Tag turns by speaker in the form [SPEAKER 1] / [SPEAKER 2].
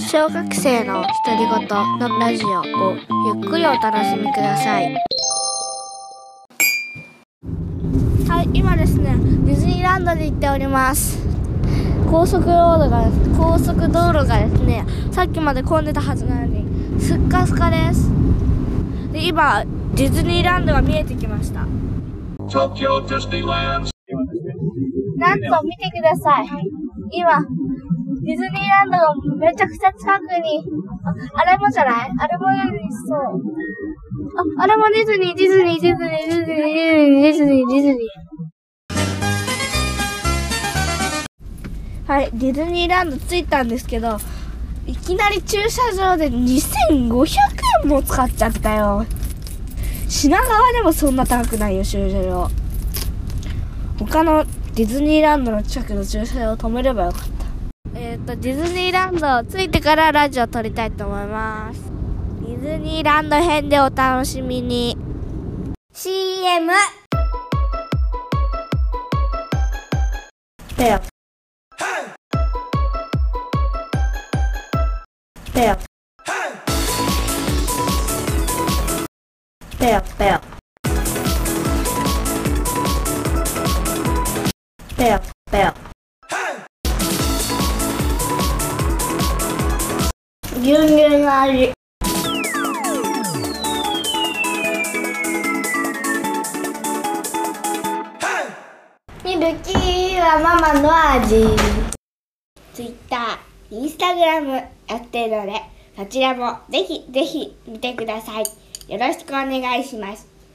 [SPEAKER 1] 小学生の独り言のラジオをゆっくりお楽しみください。はい今ですねディズニーランドに行っております。高速道路が高速道路がですねさっきまで混んでたはずなのにすっかすかです。で今ディズニーランドが見えてきました。なんと見てください。今ディズニーランドがめちゃくちゃ近くに、あ、あれもじゃない？あれもディズニーそう。あ、あれもディズニー、ディズニー、ディズニー、ディズニー、ディズニー、ディズニー。はい、ディズニーランド着いたんですけど、いきなり駐車場で2500円も使っちゃったよ。品川でもそんな高くないよ、駐車場。他のディズニーランドの近くの駐車場を止めればよかった。えっ、ー、と、ディズニーランド着いてからラジオ撮りたいと思います。ディズニーランド編でお楽しみに。CM! ペヨ。ペヨ。ペヨ、ペヨ。ペヨ、ペヨ。牛乳の味。ミルキーはママの味。ツイッター、インスタグラムやってるのでそちらもぜひぜひ見てください。よろしくお願いします。